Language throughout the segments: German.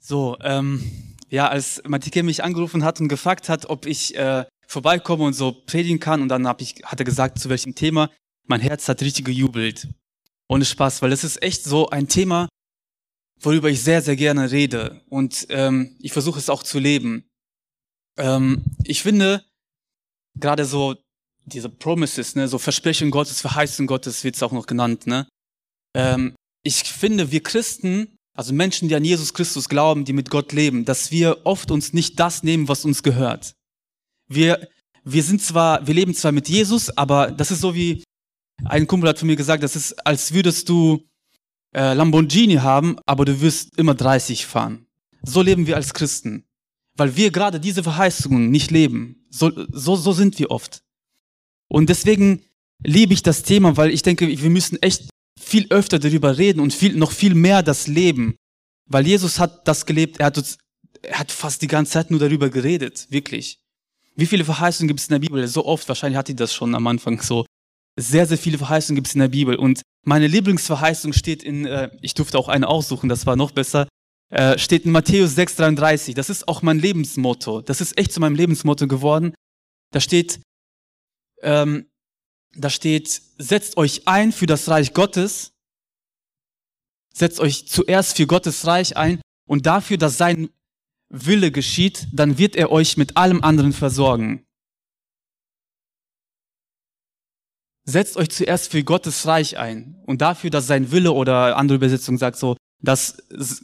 So, ähm, ja, als Matike mich angerufen hat und gefragt hat, ob ich äh, vorbeikomme und so predigen kann, und dann hab ich, hat er gesagt, zu welchem Thema, mein Herz hat richtig gejubelt. Ohne Spaß, weil es ist echt so ein Thema, worüber ich sehr, sehr gerne rede. Und ähm, ich versuche es auch zu leben. Ähm, ich finde, gerade so diese Promises, ne, so Versprechen Gottes, Verheißung Gottes wird es auch noch genannt, ne? Ähm, ich finde, wir Christen also Menschen, die an Jesus Christus glauben, die mit Gott leben, dass wir oft uns nicht das nehmen, was uns gehört. Wir, wir sind zwar, wir leben zwar mit Jesus, aber das ist so wie ein Kumpel hat von mir gesagt, das ist, als würdest du äh, Lamborghini haben, aber du wirst immer 30 fahren. So leben wir als Christen, weil wir gerade diese Verheißungen nicht leben. So, so, so sind wir oft. Und deswegen liebe ich das Thema, weil ich denke, wir müssen echt viel öfter darüber reden und viel, noch viel mehr das Leben. Weil Jesus hat das gelebt, er hat, uns, er hat fast die ganze Zeit nur darüber geredet, wirklich. Wie viele Verheißungen gibt es in der Bibel? So oft, wahrscheinlich hat die das schon am Anfang so. Sehr, sehr viele Verheißungen gibt es in der Bibel. Und meine Lieblingsverheißung steht in, äh, ich durfte auch eine aussuchen, das war noch besser, äh, steht in Matthäus 6,33. Das ist auch mein Lebensmotto. Das ist echt zu meinem Lebensmotto geworden. Da steht, ähm, da steht, setzt euch ein für das Reich Gottes, setzt euch zuerst für Gottes Reich ein und dafür, dass sein Wille geschieht, dann wird er euch mit allem anderen versorgen. Setzt euch zuerst für Gottes Reich ein und dafür, dass sein Wille oder andere Übersetzung sagt so, dass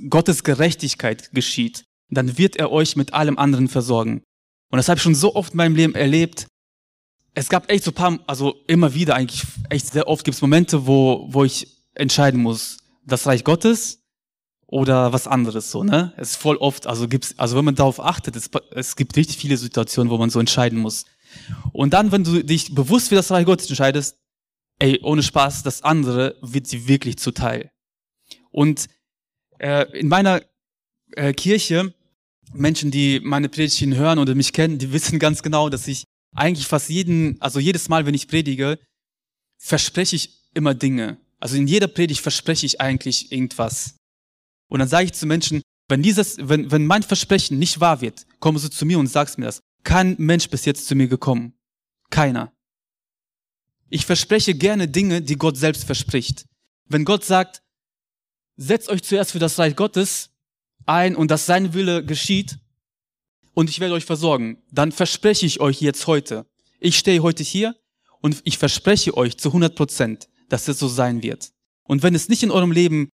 Gottes Gerechtigkeit geschieht, dann wird er euch mit allem anderen versorgen. Und das habe ich schon so oft in meinem Leben erlebt, es gab echt so paar, also immer wieder eigentlich, echt sehr oft gibt es Momente, wo, wo ich entscheiden muss, das Reich Gottes oder was anderes so, ne? Es ist voll oft, also gibt's, also wenn man darauf achtet, es, es gibt richtig viele Situationen, wo man so entscheiden muss. Und dann, wenn du dich bewusst für das Reich Gottes entscheidest, ey, ohne Spaß, das andere wird sie wirklich zuteil. Und äh, in meiner äh, Kirche, Menschen, die meine Predigten hören oder mich kennen, die wissen ganz genau, dass ich eigentlich fast jeden, also jedes Mal, wenn ich predige, verspreche ich immer Dinge. Also in jeder Predigt verspreche ich eigentlich irgendwas. Und dann sage ich zu Menschen, wenn dieses, wenn, wenn mein Versprechen nicht wahr wird, komm du zu mir und sagst mir das. Kein Mensch bis jetzt zu mir gekommen. Keiner. Ich verspreche gerne Dinge, die Gott selbst verspricht. Wenn Gott sagt, setzt euch zuerst für das Reich Gottes ein und dass sein Wille geschieht, und ich werde euch versorgen, dann verspreche ich euch jetzt heute, ich stehe heute hier und ich verspreche euch zu 100 Prozent, dass es so sein wird. Und wenn es nicht in eurem Leben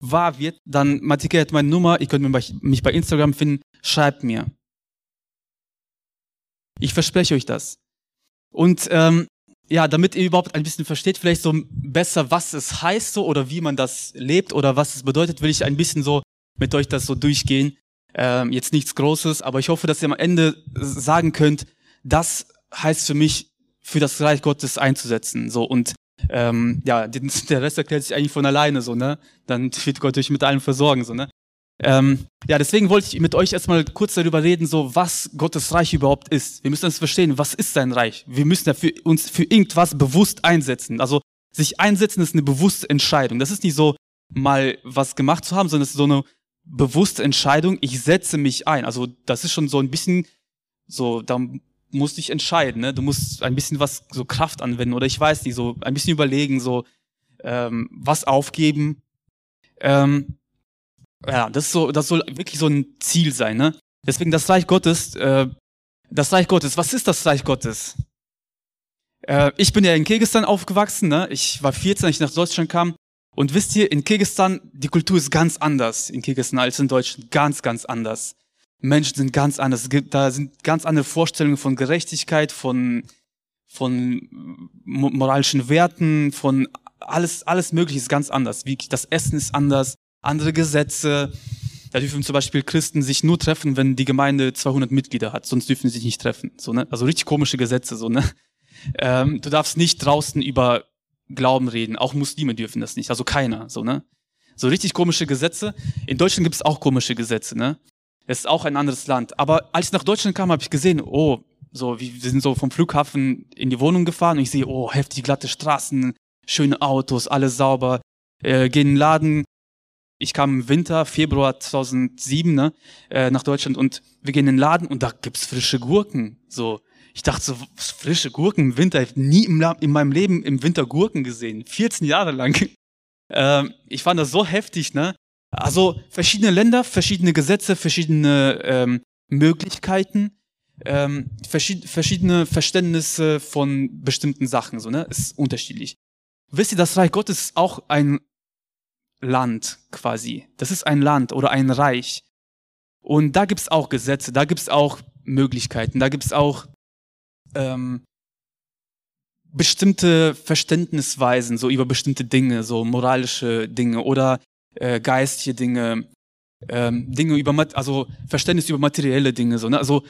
wahr wird, dann, Matike meine Nummer, ihr könnt mich bei Instagram finden, schreibt mir. Ich verspreche euch das. Und ähm, ja, damit ihr überhaupt ein bisschen versteht, vielleicht so besser, was es heißt so oder wie man das lebt oder was es bedeutet, will ich ein bisschen so mit euch das so durchgehen. Ähm, jetzt nichts Großes, aber ich hoffe, dass ihr am Ende sagen könnt, das heißt für mich, für das Reich Gottes einzusetzen. So und ähm, ja, der Rest erklärt sich eigentlich von alleine so, ne? Dann wird Gott euch mit allem versorgen, so, ne? Ähm, ja, deswegen wollte ich mit euch erstmal kurz darüber reden, so was Gottes Reich überhaupt ist. Wir müssen das verstehen, was ist sein Reich? Wir müssen ja für uns für irgendwas bewusst einsetzen. Also sich einsetzen ist eine bewusste Entscheidung. Das ist nicht so mal was gemacht zu haben, sondern es ist so eine bewusste Entscheidung, ich setze mich ein. Also das ist schon so ein bisschen so, da musst dich entscheiden, ne? Du musst ein bisschen was so Kraft anwenden oder ich weiß nicht, so ein bisschen überlegen, so ähm, was aufgeben. Ähm, ja, das ist so, das soll wirklich so ein Ziel sein, ne? Deswegen das Reich Gottes, äh, das Reich Gottes, was ist das Reich Gottes? Äh, ich bin ja in Kirgisistan aufgewachsen, ne? Ich war 14, als ich nach Deutschland kam. Und wisst ihr, in Kirgisistan, die Kultur ist ganz anders in Kirgisistan als in Deutschland. Ganz, ganz anders. Menschen sind ganz anders. Da sind ganz andere Vorstellungen von Gerechtigkeit, von, von moralischen Werten, von alles, alles Mögliche ist ganz anders. Wie, das Essen ist anders, andere Gesetze. Da dürfen zum Beispiel Christen sich nur treffen, wenn die Gemeinde 200 Mitglieder hat, sonst dürfen sie sich nicht treffen. So, ne? Also richtig komische Gesetze. So, ne? Ähm, du darfst nicht draußen über Glauben reden. Auch Muslime dürfen das nicht. Also keiner, so, ne? So richtig komische Gesetze. In Deutschland gibt es auch komische Gesetze, ne? Es ist auch ein anderes Land. Aber als ich nach Deutschland kam, habe ich gesehen, oh, so, wir sind so vom Flughafen in die Wohnung gefahren und ich sehe, oh, heftig glatte Straßen, schöne Autos, alles sauber. Äh, gehen in den Laden, ich kam im Winter, Februar 2007, ne, äh, nach Deutschland und wir gehen in den Laden und da gibt's frische Gurken. So, ich dachte so, frische Gurken im Winter. Ich habe nie im, in meinem Leben im Winter Gurken gesehen. 14 Jahre lang. Ähm, ich fand das so heftig, ne? Also verschiedene Länder, verschiedene Gesetze, verschiedene ähm, Möglichkeiten, ähm, verschied verschiedene Verständnisse von bestimmten Sachen, so, ne? Ist unterschiedlich. Wisst ihr, das Reich Gottes ist auch ein Land quasi. Das ist ein Land oder ein Reich. Und da gibt's auch Gesetze, da gibt's auch Möglichkeiten, da gibt's auch ähm, bestimmte Verständnisweisen so über bestimmte Dinge, so moralische Dinge oder äh, geistliche Dinge, ähm, Dinge über also Verständnis über materielle Dinge so ne? Also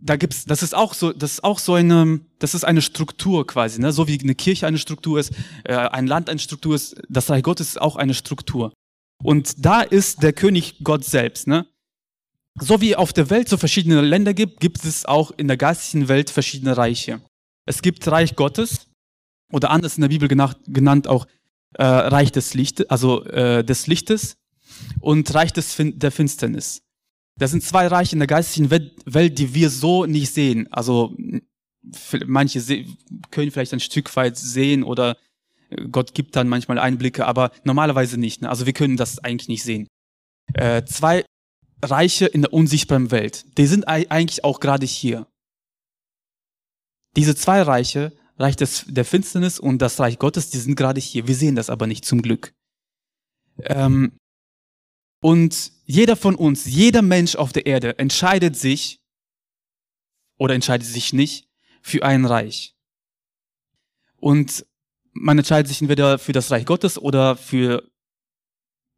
da gibt's das ist auch so das ist auch so eine das ist eine Struktur quasi ne? So wie eine Kirche eine Struktur ist äh, ein Land eine Struktur ist das Reich Gottes ist auch eine Struktur. Und da ist der König Gott selbst ne so wie auf der Welt so verschiedene Länder gibt, gibt es auch in der geistigen Welt verschiedene Reiche. Es gibt Reich Gottes oder anders in der Bibel genannt auch äh, Reich des Lichtes, also äh, des Lichtes und Reich des fin der Finsternis. Das sind zwei Reiche in der geistigen Welt, die wir so nicht sehen. Also manche können vielleicht ein Stück weit sehen oder Gott gibt dann manchmal Einblicke, aber normalerweise nicht. Ne? Also wir können das eigentlich nicht sehen. Äh, zwei Reiche in der unsichtbaren Welt, die sind eigentlich auch gerade hier. Diese zwei Reiche, Reich des, der Finsternis und das Reich Gottes, die sind gerade hier. Wir sehen das aber nicht zum Glück. Ähm, und jeder von uns, jeder Mensch auf der Erde entscheidet sich oder entscheidet sich nicht für ein Reich. Und man entscheidet sich entweder für das Reich Gottes oder für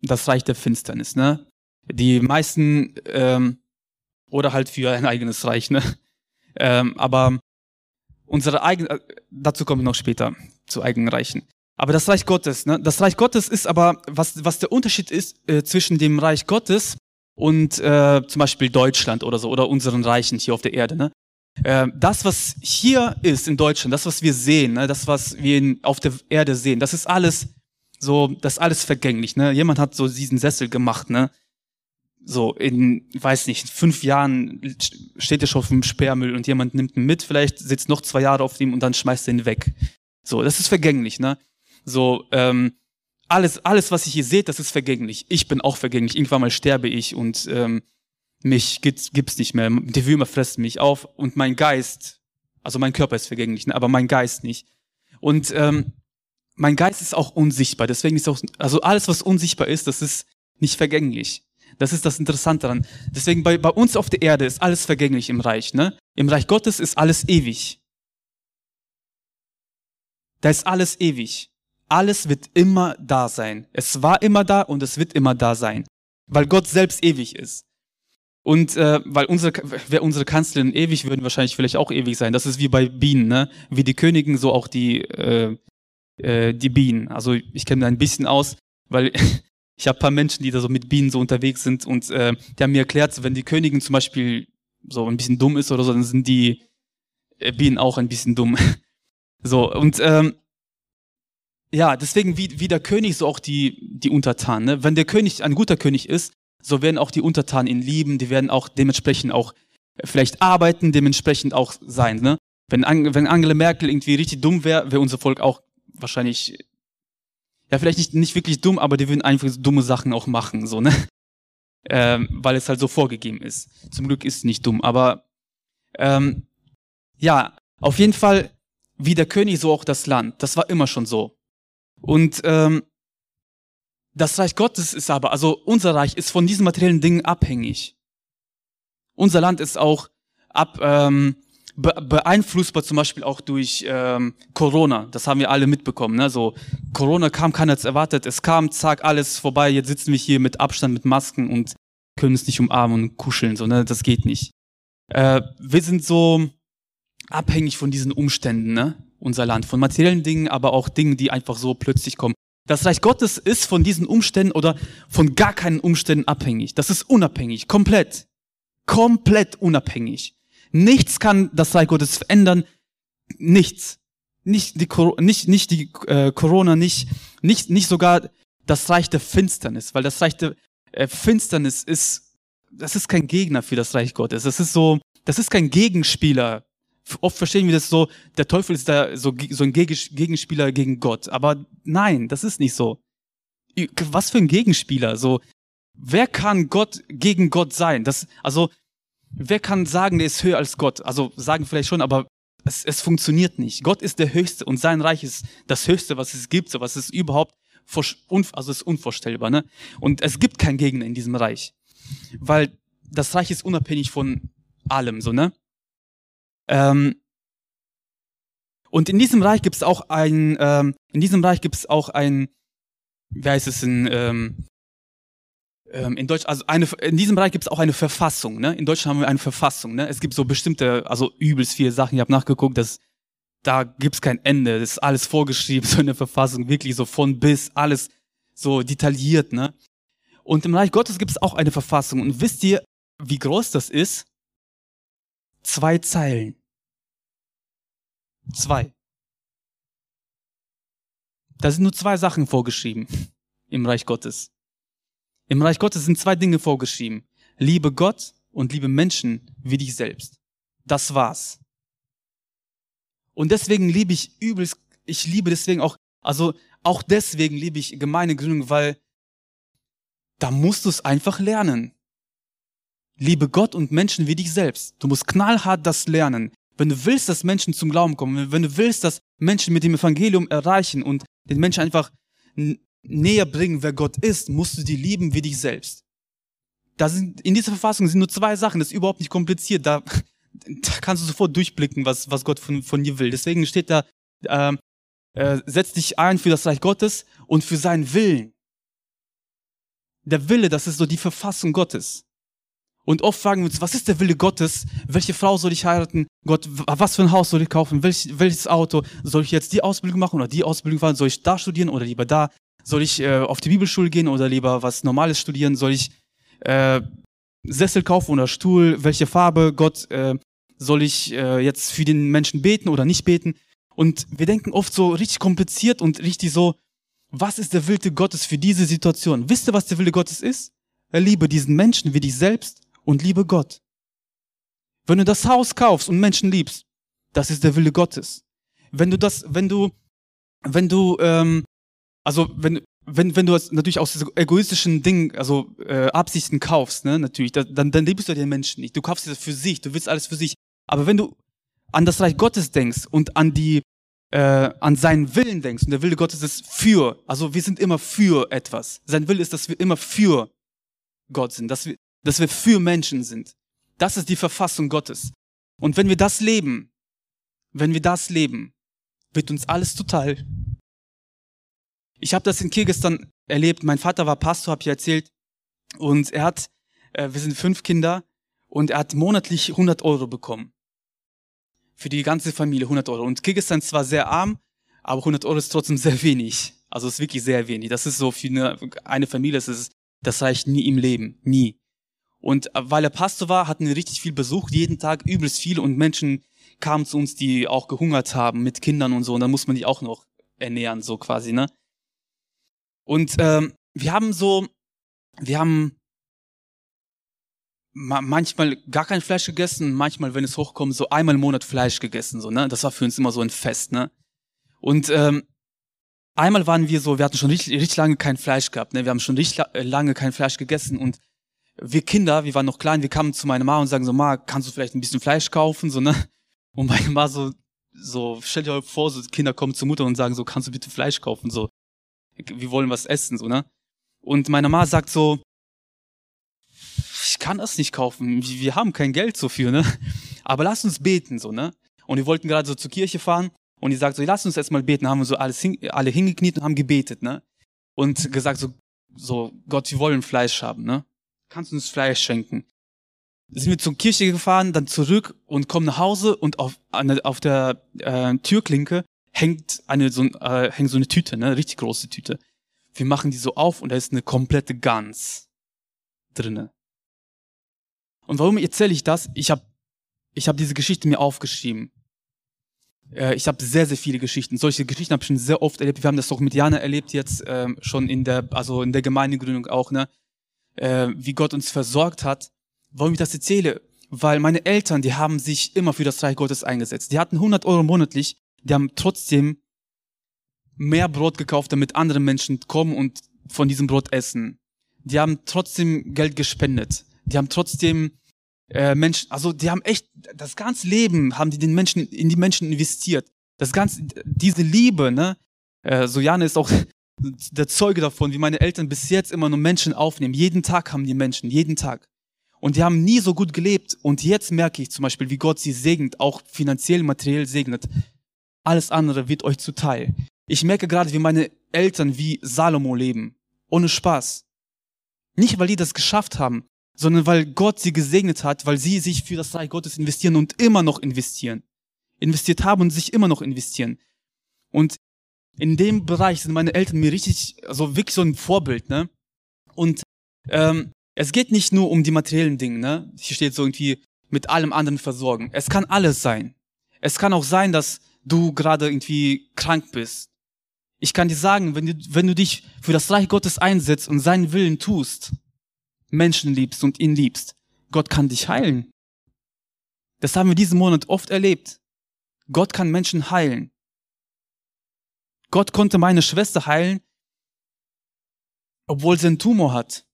das Reich der Finsternis. Ne? Die meisten ähm, oder halt für ein eigenes Reich, ne? Ähm, aber unsere eigene, äh, dazu kommen wir noch später zu eigenen Reichen. Aber das Reich Gottes, ne? Das Reich Gottes ist aber, was, was der Unterschied ist äh, zwischen dem Reich Gottes und äh, zum Beispiel Deutschland oder so oder unseren Reichen hier auf der Erde, ne? Äh, das, was hier ist in Deutschland, das, was wir sehen, ne? das, was wir auf der Erde sehen, das ist alles so, das ist alles vergänglich, ne? Jemand hat so diesen Sessel gemacht, ne? So in, weiß nicht, fünf Jahren steht er schon auf dem Sperrmüll und jemand nimmt ihn mit, vielleicht sitzt noch zwei Jahre auf ihm und dann schmeißt er ihn weg. So, das ist vergänglich, ne? So, ähm, alles, alles, was ihr hier seht, das ist vergänglich. Ich bin auch vergänglich. Irgendwann mal sterbe ich und ähm, mich gibt's, gibt's nicht mehr. Die Würmer fressen mich auf und mein Geist, also mein Körper ist vergänglich, ne? aber mein Geist nicht. Und ähm, mein Geist ist auch unsichtbar. Deswegen ist auch, also alles, was unsichtbar ist, das ist nicht vergänglich. Das ist das Interessante daran. Deswegen bei, bei uns auf der Erde ist alles vergänglich im Reich. Ne? Im Reich Gottes ist alles ewig. Da ist alles ewig. Alles wird immer da sein. Es war immer da und es wird immer da sein. Weil Gott selbst ewig ist. Und äh, weil unsere, wäre unsere Kanzlerin ewig, würden wahrscheinlich vielleicht auch ewig sein. Das ist wie bei Bienen, ne? Wie die Königen, so auch die, äh, äh, die Bienen. Also ich kenne da ein bisschen aus, weil ich habe paar Menschen, die da so mit Bienen so unterwegs sind und äh, die haben mir erklärt, wenn die Königin zum Beispiel so ein bisschen dumm ist oder so, dann sind die äh, Bienen auch ein bisschen dumm. so, und ähm, ja, deswegen wie, wie der König, so auch die, die Untertanen. Ne? Wenn der König ein guter König ist, so werden auch die Untertanen ihn lieben, die werden auch dementsprechend auch vielleicht arbeiten, dementsprechend auch sein. Ne? Wenn, wenn Angela Merkel irgendwie richtig dumm wäre, wäre unser Volk auch wahrscheinlich ja, vielleicht nicht, nicht wirklich dumm, aber die würden einfach dumme Sachen auch machen, so, ne? Ähm, weil es halt so vorgegeben ist. Zum Glück ist es nicht dumm, aber ähm, ja, auf jeden Fall, wie der König, so auch das Land. Das war immer schon so. Und ähm, das Reich Gottes ist aber, also unser Reich ist von diesen materiellen Dingen abhängig. Unser Land ist auch ab, ähm, be beeinflussbar zum Beispiel auch durch ähm, Corona. Das haben wir alle mitbekommen. Ne? So Corona kam, keiner hat erwartet. Es kam, zack, alles vorbei. Jetzt sitzen wir hier mit Abstand, mit Masken und können es nicht umarmen und kuscheln. So, ne? Das geht nicht. Äh, wir sind so abhängig von diesen Umständen, ne? unser Land, von materiellen Dingen, aber auch Dingen, die einfach so plötzlich kommen. Das Reich Gottes ist von diesen Umständen oder von gar keinen Umständen abhängig. Das ist unabhängig, komplett. Komplett unabhängig. Nichts kann das Reich Gottes verändern. Nichts. Nicht die, nicht, nicht die äh, Corona, nicht, nicht, nicht sogar das Reich der Finsternis, weil das Reich der äh, Finsternis ist, das ist kein Gegner für das Reich Gottes. Das ist so, das ist kein Gegenspieler. Oft verstehen wir das so, der Teufel ist da so, so ein Gegenspieler gegen Gott. Aber nein, das ist nicht so. Was für ein Gegenspieler? So, wer kann Gott gegen Gott sein? Das, also, wer kann sagen, der ist höher als Gott? Also, sagen vielleicht schon, aber es, es funktioniert nicht. Gott ist der Höchste und sein Reich ist das Höchste, was es gibt, so was es überhaupt, also ist unvorstellbar, ne? Und es gibt keinen Gegner in diesem Reich. Weil das Reich ist unabhängig von allem, so, ne? Ähm, und in diesem Reich gibt es auch ein, ähm, in diesem Reich gibt es auch ein, wie heißt es in, ähm, ähm, in Deutsch, also eine, in diesem Bereich gibt es auch eine Verfassung. Ne? In Deutschland haben wir eine Verfassung. Ne? Es gibt so bestimmte, also übelst viele Sachen. Ich habe nachgeguckt, dass da gibt's kein Ende. Das ist alles vorgeschrieben, so eine Verfassung, wirklich so von bis, alles so detailliert. Ne? Und im Reich Gottes gibt es auch eine Verfassung. Und wisst ihr, wie groß das ist? Zwei Zeilen. Zwei. Da sind nur zwei Sachen vorgeschrieben im Reich Gottes. Im Reich Gottes sind zwei Dinge vorgeschrieben. Liebe Gott und liebe Menschen wie dich selbst. Das war's. Und deswegen liebe ich übelst, ich liebe deswegen auch, also auch deswegen liebe ich Gemeindegründung, weil da musst du es einfach lernen. Liebe Gott und Menschen wie dich selbst. Du musst knallhart das lernen. Wenn du willst, dass Menschen zum Glauben kommen, wenn du willst, dass Menschen mit dem Evangelium erreichen und den Menschen einfach näher bringen, wer Gott ist, musst du die lieben wie dich selbst. Da sind, in dieser Verfassung sind nur zwei Sachen, das ist überhaupt nicht kompliziert. Da, da kannst du sofort durchblicken, was, was Gott von, von dir will. Deswegen steht da, äh, äh, setz dich ein für das Reich Gottes und für seinen Willen. Der Wille, das ist so die Verfassung Gottes. Und oft fragen wir uns, was ist der Wille Gottes? Welche Frau soll ich heiraten? Gott, was für ein Haus soll ich kaufen? Welch, welches Auto? Soll ich jetzt die Ausbildung machen oder die Ausbildung fahren? Soll ich da studieren oder lieber da? Soll ich äh, auf die Bibelschule gehen oder lieber was Normales studieren? Soll ich äh, Sessel kaufen oder Stuhl? Welche Farbe? Gott, äh, soll ich äh, jetzt für den Menschen beten oder nicht beten? Und wir denken oft so richtig kompliziert und richtig so, was ist der Wille Gottes für diese Situation? Wisst ihr, was der Wille Gottes ist? Er liebe diesen Menschen wie dich selbst und liebe Gott. Wenn du das Haus kaufst und Menschen liebst, das ist der Wille Gottes. Wenn du das, wenn du, wenn du ähm, also wenn wenn wenn du das natürlich aus egoistischen Dingen, also äh, Absichten kaufst, ne, natürlich, da, dann dann liebst du den Menschen nicht. Du kaufst es für sich, du willst alles für sich. Aber wenn du an das Reich Gottes denkst und an die äh, an seinen Willen denkst und der Wille Gottes ist für, also wir sind immer für etwas. Sein Wille ist, dass wir immer für Gott sind, dass wir dass wir für Menschen sind. Das ist die Verfassung Gottes. Und wenn wir das leben, wenn wir das leben, wird uns alles total ich habe das in Kirgistan erlebt. Mein Vater war Pastor, habe ich erzählt. Und er hat, äh, wir sind fünf Kinder, und er hat monatlich 100 Euro bekommen. Für die ganze Familie 100 Euro. Und Kirgistan ist zwar sehr arm, aber 100 Euro ist trotzdem sehr wenig. Also ist wirklich sehr wenig. Das ist so für eine, eine Familie, das, ist, das reicht nie im Leben. Nie. Und weil er Pastor war, hatten wir richtig viel Besuch, jeden Tag übelst viel und Menschen kamen zu uns, die auch gehungert haben mit Kindern und so. Und dann muss man die auch noch ernähren, so quasi, ne? Und ähm, wir haben so, wir haben ma manchmal gar kein Fleisch gegessen, manchmal, wenn es hochkommt, so einmal im Monat Fleisch gegessen, so, ne? Das war für uns immer so ein Fest, ne? Und ähm, einmal waren wir so, wir hatten schon richtig, richtig lange kein Fleisch gehabt, ne? Wir haben schon richtig äh, lange kein Fleisch gegessen und wir Kinder, wir waren noch klein, wir kamen zu meiner Mama und sagen so, Ma, kannst du vielleicht ein bisschen Fleisch kaufen, so, ne? Und meine Mama so, so, stell dir vor, so Kinder kommen zur Mutter und sagen so, kannst du bitte Fleisch kaufen, so wir wollen was essen, so, ne? Und meine Mama sagt so, ich kann das nicht kaufen, wir haben kein Geld so für, ne? Aber lass uns beten, so, ne? Und wir wollten gerade so zur Kirche fahren und die sagt so, lass uns jetzt mal beten, haben wir so alles hin, alle hingekniet und haben gebetet, ne? Und gesagt so, so, Gott, wir wollen Fleisch haben, ne? Kannst du uns Fleisch schenken? Sind wir zur Kirche gefahren, dann zurück und kommen nach Hause und auf, auf der äh, Türklinke hängt eine so, äh, hängt so eine Tüte, ne, richtig große Tüte. Wir machen die so auf und da ist eine komplette Gans drinne. Und warum erzähle ich das? Ich habe ich hab diese Geschichte mir aufgeschrieben. Äh, ich habe sehr, sehr viele Geschichten. Solche Geschichten habe ich schon sehr oft erlebt. Wir haben das auch mit Jana erlebt jetzt ähm, schon in der, also in der Gemeindegründung auch, ne? Äh, wie Gott uns versorgt hat. Warum ich das erzähle? Weil meine Eltern, die haben sich immer für das Reich Gottes eingesetzt. Die hatten 100 Euro monatlich, die haben trotzdem mehr Brot gekauft, damit andere Menschen kommen und von diesem Brot essen. Die haben trotzdem Geld gespendet. Die haben trotzdem äh, Menschen, also die haben echt das ganze Leben haben die den Menschen in die Menschen investiert. Das ganze, diese Liebe, ne? Äh, so Jane ist auch der Zeuge davon, wie meine Eltern bis jetzt immer nur Menschen aufnehmen. Jeden Tag haben die Menschen, jeden Tag. Und die haben nie so gut gelebt. Und jetzt merke ich zum Beispiel, wie Gott sie segnet, auch finanziell, materiell segnet. Alles andere wird euch zuteil. Ich merke gerade, wie meine Eltern wie Salomo leben. Ohne Spaß. Nicht, weil die das geschafft haben, sondern weil Gott sie gesegnet hat, weil sie sich für das Reich Gottes investieren und immer noch investieren. Investiert haben und sich immer noch investieren. Und in dem Bereich sind meine Eltern mir richtig, also wirklich so ein Vorbild, ne? Und ähm, es geht nicht nur um die materiellen Dinge, ne? Hier steht so irgendwie mit allem anderen versorgen. Es kann alles sein. Es kann auch sein, dass du gerade irgendwie krank bist. Ich kann dir sagen, wenn du, wenn du dich für das Reich Gottes einsetzt und seinen Willen tust, Menschen liebst und ihn liebst, Gott kann dich heilen. Das haben wir diesen Monat oft erlebt. Gott kann Menschen heilen. Gott konnte meine Schwester heilen, obwohl sie einen Tumor hat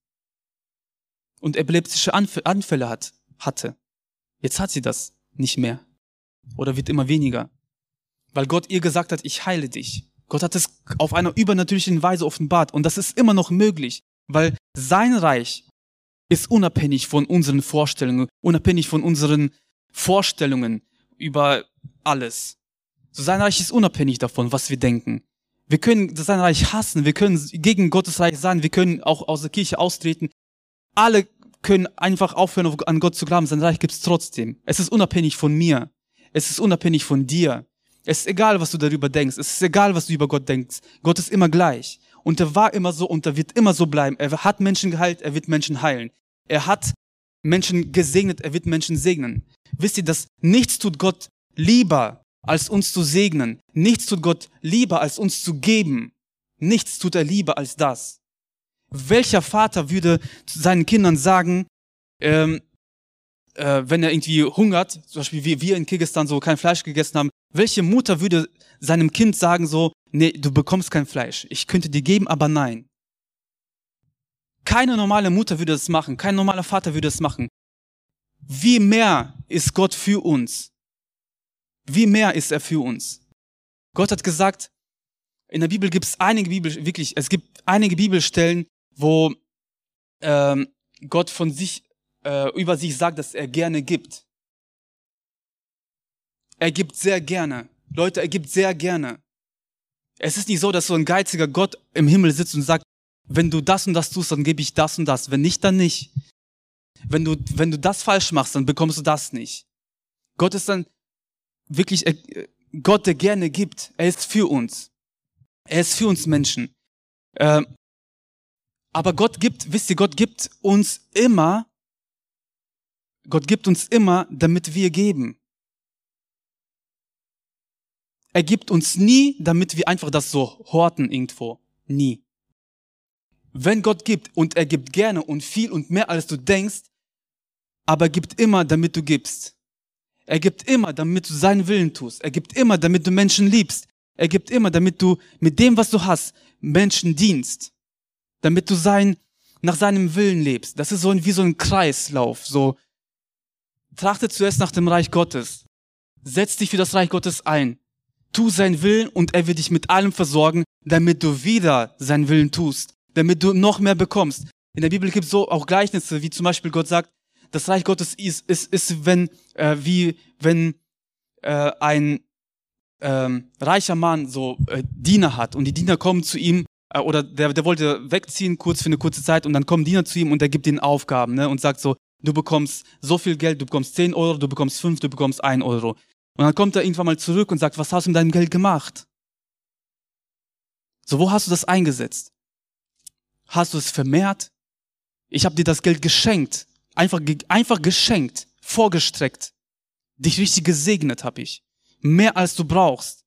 und epileptische Anfälle hat, hatte. Jetzt hat sie das nicht mehr oder wird immer weniger, weil Gott ihr gesagt hat, ich heile dich. Gott hat es auf einer übernatürlichen Weise offenbart und das ist immer noch möglich, weil sein Reich ist unabhängig von unseren Vorstellungen, unabhängig von unseren Vorstellungen über alles. So sein Reich ist unabhängig davon, was wir denken. Wir können sein Reich hassen, wir können gegen Gottes Reich sein, wir können auch aus der Kirche austreten. Alle können einfach aufhören, an Gott zu glauben. Sein Reich gibt es trotzdem. Es ist unabhängig von mir. Es ist unabhängig von dir. Es ist egal, was du darüber denkst. Es ist egal, was du über Gott denkst. Gott ist immer gleich. Und er war immer so und er wird immer so bleiben. Er hat Menschen geheilt, er wird Menschen heilen. Er hat Menschen gesegnet, er wird Menschen segnen. Wisst ihr, dass nichts tut Gott lieber, als uns zu segnen. Nichts tut Gott lieber, als uns zu geben. Nichts tut er lieber als das. Welcher Vater würde seinen Kindern sagen, ähm, äh, wenn er irgendwie hungert, zum Beispiel wie wir in Kirgistan so kein Fleisch gegessen haben, welche Mutter würde seinem Kind sagen so, nee, du bekommst kein Fleisch. Ich könnte dir geben, aber nein. Keine normale Mutter würde das machen, kein normaler Vater würde das machen. Wie mehr ist Gott für uns? Wie mehr ist er für uns? Gott hat gesagt, in der Bibel gibt es einige Bibel, wirklich, es gibt einige Bibelstellen, wo ähm, Gott von sich, äh, über sich sagt, dass er gerne gibt. Er gibt sehr gerne. Leute, er gibt sehr gerne. Es ist nicht so, dass so ein geiziger Gott im Himmel sitzt und sagt, wenn du das und das tust, dann gebe ich das und das. Wenn nicht, dann nicht. Wenn du, wenn du das falsch machst, dann bekommst du das nicht. Gott ist dann wirklich äh, Gott, der gerne gibt. Er ist für uns. Er ist für uns Menschen. Ähm, aber Gott gibt, wisst ihr, Gott gibt uns immer, Gott gibt uns immer, damit wir geben. Er gibt uns nie, damit wir einfach das so horten irgendwo. Nie. Wenn Gott gibt und er gibt gerne und viel und mehr als du denkst, aber er gibt immer, damit du gibst. Er gibt immer, damit du seinen Willen tust. Er gibt immer, damit du Menschen liebst. Er gibt immer, damit du mit dem, was du hast, Menschen dienst. Damit du sein, nach seinem Willen lebst. Das ist so ein, wie so ein Kreislauf. So, trachte zuerst nach dem Reich Gottes. Setz dich für das Reich Gottes ein. Tu seinen Willen und er wird dich mit allem versorgen, damit du wieder seinen Willen tust damit du noch mehr bekommst. In der Bibel gibt es so auch Gleichnisse, wie zum Beispiel Gott sagt, das Reich Gottes ist, ist, ist wenn, äh, wie wenn äh, ein ähm, reicher Mann so äh, Diener hat und die Diener kommen zu ihm äh, oder der, der wollte wegziehen kurz für eine kurze Zeit und dann kommen Diener zu ihm und er gibt ihnen Aufgaben ne, und sagt so, du bekommst so viel Geld, du bekommst 10 Euro, du bekommst 5, du bekommst 1 Euro. Und dann kommt er irgendwann mal zurück und sagt, was hast du mit deinem Geld gemacht? So, wo hast du das eingesetzt? Hast du es vermehrt? Ich habe dir das Geld geschenkt. Einfach, einfach geschenkt, vorgestreckt. Dich richtig gesegnet habe ich. Mehr als du brauchst.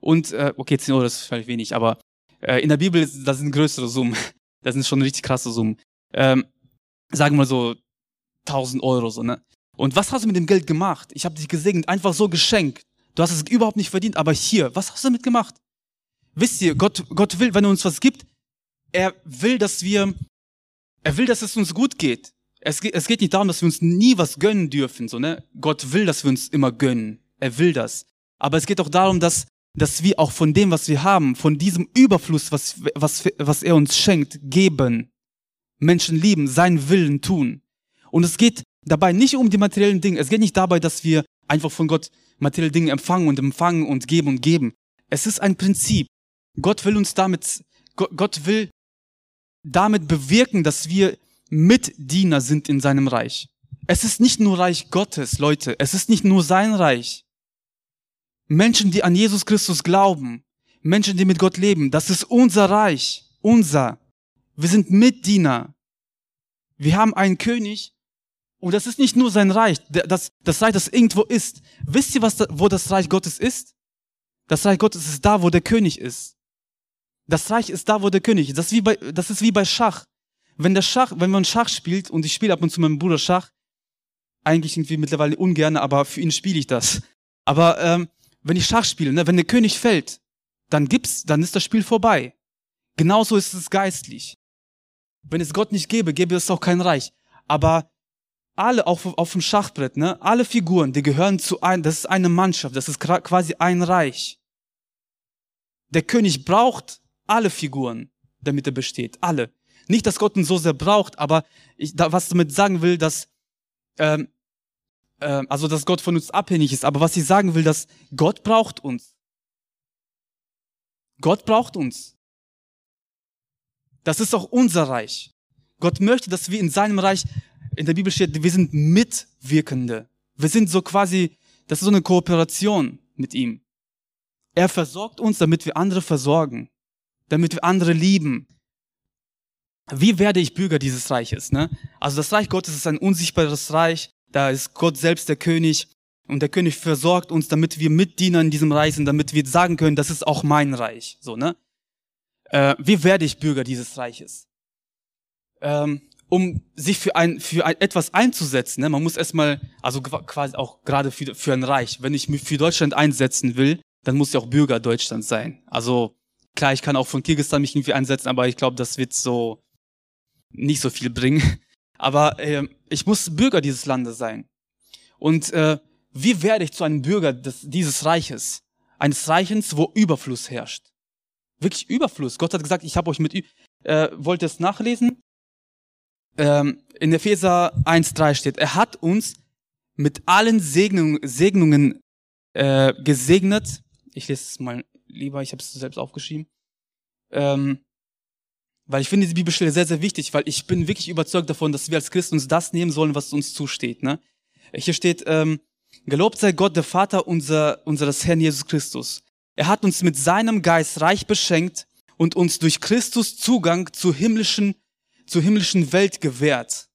Und, äh, okay, 10 Euro ist vielleicht wenig, aber äh, in der Bibel, das sind größere Summen. Das sind schon richtig krasse Summen. Ähm, sagen wir so 1000 Euro so, ne? Und was hast du mit dem Geld gemacht? Ich habe dich gesegnet, einfach so geschenkt. Du hast es überhaupt nicht verdient, aber hier, was hast du damit gemacht? Wisst ihr, Gott, Gott will, wenn er uns was gibt, er will, dass wir, er will, dass es uns gut geht. Es geht, es geht nicht darum, dass wir uns nie was gönnen dürfen, so, ne? Gott will, dass wir uns immer gönnen. Er will das. Aber es geht auch darum, dass, dass wir auch von dem, was wir haben, von diesem Überfluss, was, was, was er uns schenkt, geben. Menschen lieben, seinen Willen tun. Und es geht dabei nicht um die materiellen Dinge. Es geht nicht dabei, dass wir einfach von Gott materielle Dinge empfangen und empfangen und geben und geben. Es ist ein Prinzip. Gott will uns damit, Gott will damit bewirken, dass wir Mitdiener sind in seinem Reich. Es ist nicht nur Reich Gottes, Leute. Es ist nicht nur sein Reich. Menschen, die an Jesus Christus glauben, Menschen, die mit Gott leben, das ist unser Reich, unser. Wir sind Mitdiener. Wir haben einen König und das ist nicht nur sein Reich, das, das Reich, das irgendwo ist. Wisst ihr, was da, wo das Reich Gottes ist? Das Reich Gottes ist da, wo der König ist. Das Reich ist da, wo der König ist. Das ist wie bei, das ist wie bei Schach. Wenn der Schach, wenn man Schach spielt, und ich spiele ab und zu meinem Bruder Schach, eigentlich irgendwie mittlerweile ungern, aber für ihn spiele ich das. Aber ähm, wenn ich Schach spiele, ne, wenn der König fällt, dann gibt's, dann ist das Spiel vorbei. Genauso ist es geistlich. Wenn es Gott nicht gäbe, gäbe es auch kein Reich. Aber alle auf, auf dem Schachbrett, ne, alle Figuren, die gehören zu ein, das ist eine Mannschaft, das ist quasi ein Reich. Der König braucht alle Figuren, damit er besteht. Alle. Nicht, dass Gott ihn so sehr braucht, aber ich, da, was damit sagen will, dass, ähm, äh, also dass Gott von uns abhängig ist. Aber was ich sagen will, dass Gott braucht uns. Gott braucht uns. Das ist auch unser Reich. Gott möchte, dass wir in seinem Reich, in der Bibel steht, wir sind Mitwirkende. Wir sind so quasi, das ist so eine Kooperation mit ihm. Er versorgt uns, damit wir andere versorgen damit wir andere lieben. Wie werde ich Bürger dieses Reiches? Ne? Also das Reich Gottes ist ein unsichtbares Reich, da ist Gott selbst der König und der König versorgt uns, damit wir Mitdiener in diesem Reich sind, damit wir sagen können, das ist auch mein Reich. So, ne? Äh, wie werde ich Bürger dieses Reiches? Ähm, um sich für ein für ein, etwas einzusetzen, ne? man muss erstmal, also quasi auch gerade für, für ein Reich, wenn ich mich für Deutschland einsetzen will, dann muss ich auch Bürger Deutschlands sein. Also Klar, ich kann auch von Kirgisistan mich irgendwie einsetzen, aber ich glaube, das wird so nicht so viel bringen. Aber äh, ich muss Bürger dieses Landes sein. Und äh, wie werde ich zu einem Bürger des, dieses Reiches? Eines Reichens, wo Überfluss herrscht. Wirklich Überfluss. Gott hat gesagt, ich habe euch mit... Äh, wollt ihr es nachlesen? Ähm, in Epheser 1.3 steht, er hat uns mit allen Segnungen, Segnungen äh, gesegnet. Ich lese es mal lieber, ich habe es selbst aufgeschrieben. Ähm, weil ich finde diese Bibelstelle sehr, sehr wichtig, weil ich bin wirklich überzeugt davon, dass wir als Christen uns das nehmen sollen, was uns zusteht. Ne? Hier steht, ähm, gelobt sei Gott, der Vater unser, unseres Herrn Jesus Christus. Er hat uns mit seinem Geist reich beschenkt und uns durch Christus Zugang zur himmlischen, zur himmlischen Welt gewährt.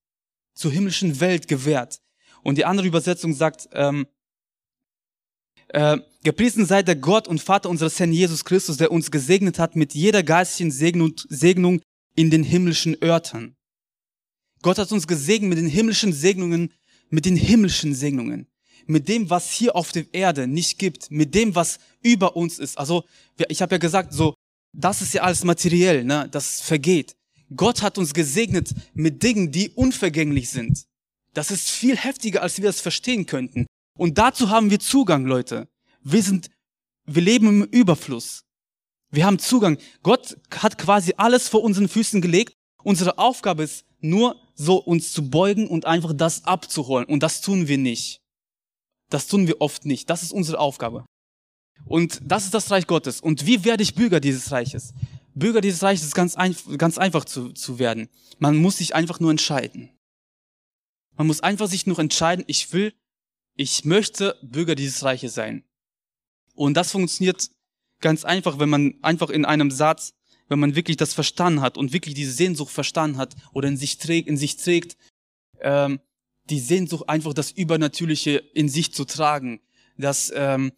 Zur himmlischen Welt gewährt. Und die andere Übersetzung sagt, ähm, äh, gepriesen sei der Gott und Vater unseres Herrn Jesus Christus, der uns gesegnet hat mit jeder geistigen Segnung, Segnung in den himmlischen Örtern. Gott hat uns gesegnet mit den himmlischen Segnungen, mit den himmlischen Segnungen, mit dem, was hier auf der Erde nicht gibt, mit dem, was über uns ist. Also ich habe ja gesagt, so das ist ja alles materiell, ne? Das vergeht. Gott hat uns gesegnet mit Dingen, die unvergänglich sind. Das ist viel heftiger, als wir das verstehen könnten. Und dazu haben wir Zugang, Leute. Wir sind, wir leben im Überfluss. Wir haben Zugang. Gott hat quasi alles vor unseren Füßen gelegt. Unsere Aufgabe ist nur so uns zu beugen und einfach das abzuholen. Und das tun wir nicht. Das tun wir oft nicht. Das ist unsere Aufgabe. Und das ist das Reich Gottes. Und wie werde ich Bürger dieses Reiches? Bürger dieses Reiches ist ganz, ein, ganz einfach zu, zu werden. Man muss sich einfach nur entscheiden. Man muss einfach sich nur entscheiden, ich will ich möchte Bürger dieses Reiches sein. Und das funktioniert ganz einfach, wenn man einfach in einem Satz, wenn man wirklich das verstanden hat und wirklich diese Sehnsucht verstanden hat oder in sich trägt, in sich trägt, ähm, die Sehnsucht einfach das Übernatürliche in sich zu tragen, das ähm,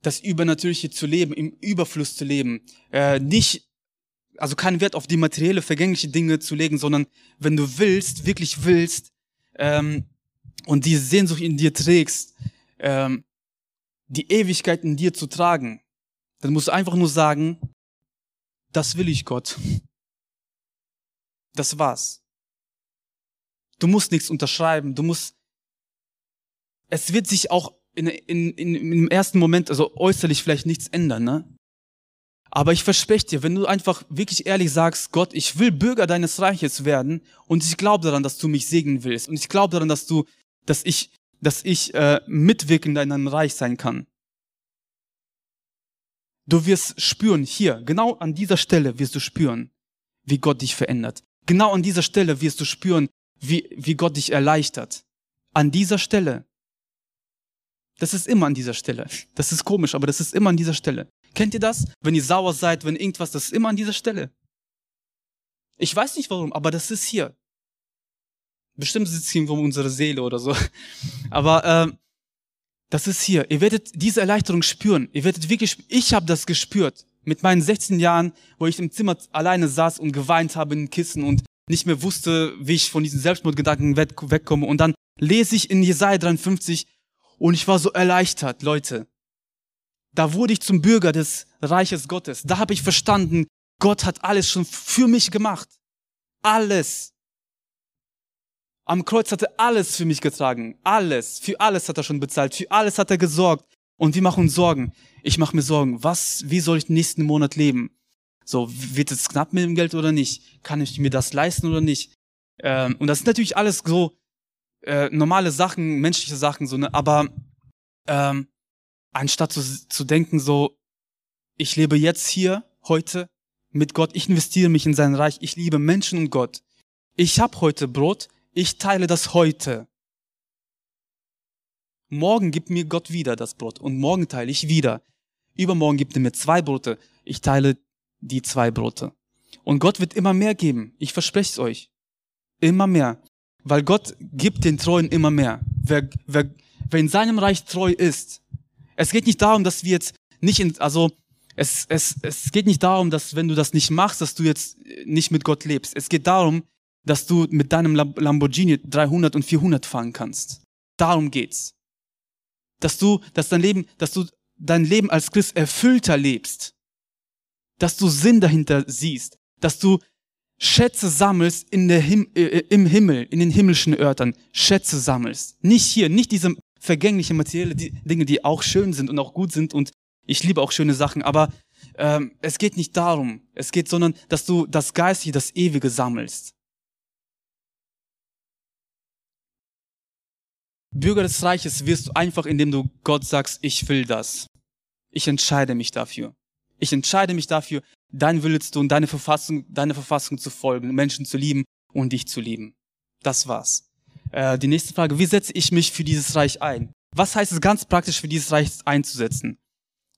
das Übernatürliche zu leben, im Überfluss zu leben, äh, nicht, also keinen Wert auf die materielle, vergängliche Dinge zu legen, sondern wenn du willst, wirklich willst, ähm, und diese Sehnsucht in dir trägst, ähm, die Ewigkeit in dir zu tragen, dann musst du einfach nur sagen, das will ich Gott. Das war's. Du musst nichts unterschreiben, du musst, es wird sich auch in, in, in, im ersten Moment, also äußerlich vielleicht nichts ändern, ne? Aber ich verspreche dir, wenn du einfach wirklich ehrlich sagst, Gott, ich will Bürger deines Reiches werden und ich glaube daran, dass du mich segnen willst und ich glaube daran, dass du, dass ich, dass ich äh, mitwirkend in deinem Reich sein kann. Du wirst spüren, hier, genau an dieser Stelle wirst du spüren, wie Gott dich verändert. Genau an dieser Stelle wirst du spüren, wie, wie Gott dich erleichtert. An dieser Stelle. Das ist immer an dieser Stelle. Das ist komisch, aber das ist immer an dieser Stelle. Kennt ihr das? Wenn ihr sauer seid, wenn irgendwas, das ist immer an dieser Stelle. Ich weiß nicht warum, aber das ist hier. Bestimmt sitzt hier irgendwo unsere Seele oder so. Aber äh, das ist hier. Ihr werdet diese Erleichterung spüren. Ihr werdet wirklich, ich habe das gespürt. Mit meinen 16 Jahren, wo ich im Zimmer alleine saß und geweint habe in den Kissen und nicht mehr wusste, wie ich von diesen Selbstmordgedanken wegkomme. Und dann lese ich in Jesaja 53 und ich war so erleichtert, Leute. Da wurde ich zum Bürger des Reiches Gottes. Da habe ich verstanden, Gott hat alles schon für mich gemacht. Alles. Am Kreuz hat er alles für mich getragen. Alles. Für alles hat er schon bezahlt. Für alles hat er gesorgt. Und wir machen uns Sorgen. Ich mache mir Sorgen. Was, wie soll ich den nächsten Monat leben? So, wird es knapp mit dem Geld oder nicht? Kann ich mir das leisten oder nicht? Ähm, und das sind natürlich alles so äh, normale Sachen, menschliche Sachen, so, ne? aber ähm, anstatt zu, zu denken, so, ich lebe jetzt hier, heute, mit Gott, ich investiere mich in sein Reich, ich liebe Menschen und Gott. Ich habe heute Brot, ich teile das heute. Morgen gibt mir Gott wieder das Brot und morgen teile ich wieder. Übermorgen gibt er mir zwei Brote, ich teile die zwei Brote. Und Gott wird immer mehr geben, ich verspreche es euch. Immer mehr. Weil Gott gibt den Treuen immer mehr. Wer, wer, wer in seinem Reich treu ist, es geht nicht darum, dass wir jetzt nicht in, also es, es, es geht nicht darum, dass wenn du das nicht machst, dass du jetzt nicht mit Gott lebst. Es geht darum, dass du mit deinem Lamborghini 300 und 400 fahren kannst. Darum geht's. Dass du, dass dein Leben, dass du dein Leben als Christ erfüllter lebst. Dass du Sinn dahinter siehst. Dass du Schätze sammelst in der Him äh, im Himmel, in den himmlischen Örtern. Schätze sammelst. Nicht hier, nicht diese vergängliche materielle Dinge, die auch schön sind und auch gut sind und ich liebe auch schöne Sachen, aber ähm, es geht nicht darum. Es geht, sondern, dass du das Geistliche, das Ewige sammelst. Bürger des Reiches wirst du einfach, indem du Gott sagst, ich will das. Ich entscheide mich dafür. Ich entscheide mich dafür, dein Wille zu tun, deine Verfassung, deine Verfassung zu folgen, Menschen zu lieben und dich zu lieben. Das war's. Äh, die nächste Frage, wie setze ich mich für dieses Reich ein? Was heißt es ganz praktisch, für dieses Reich einzusetzen?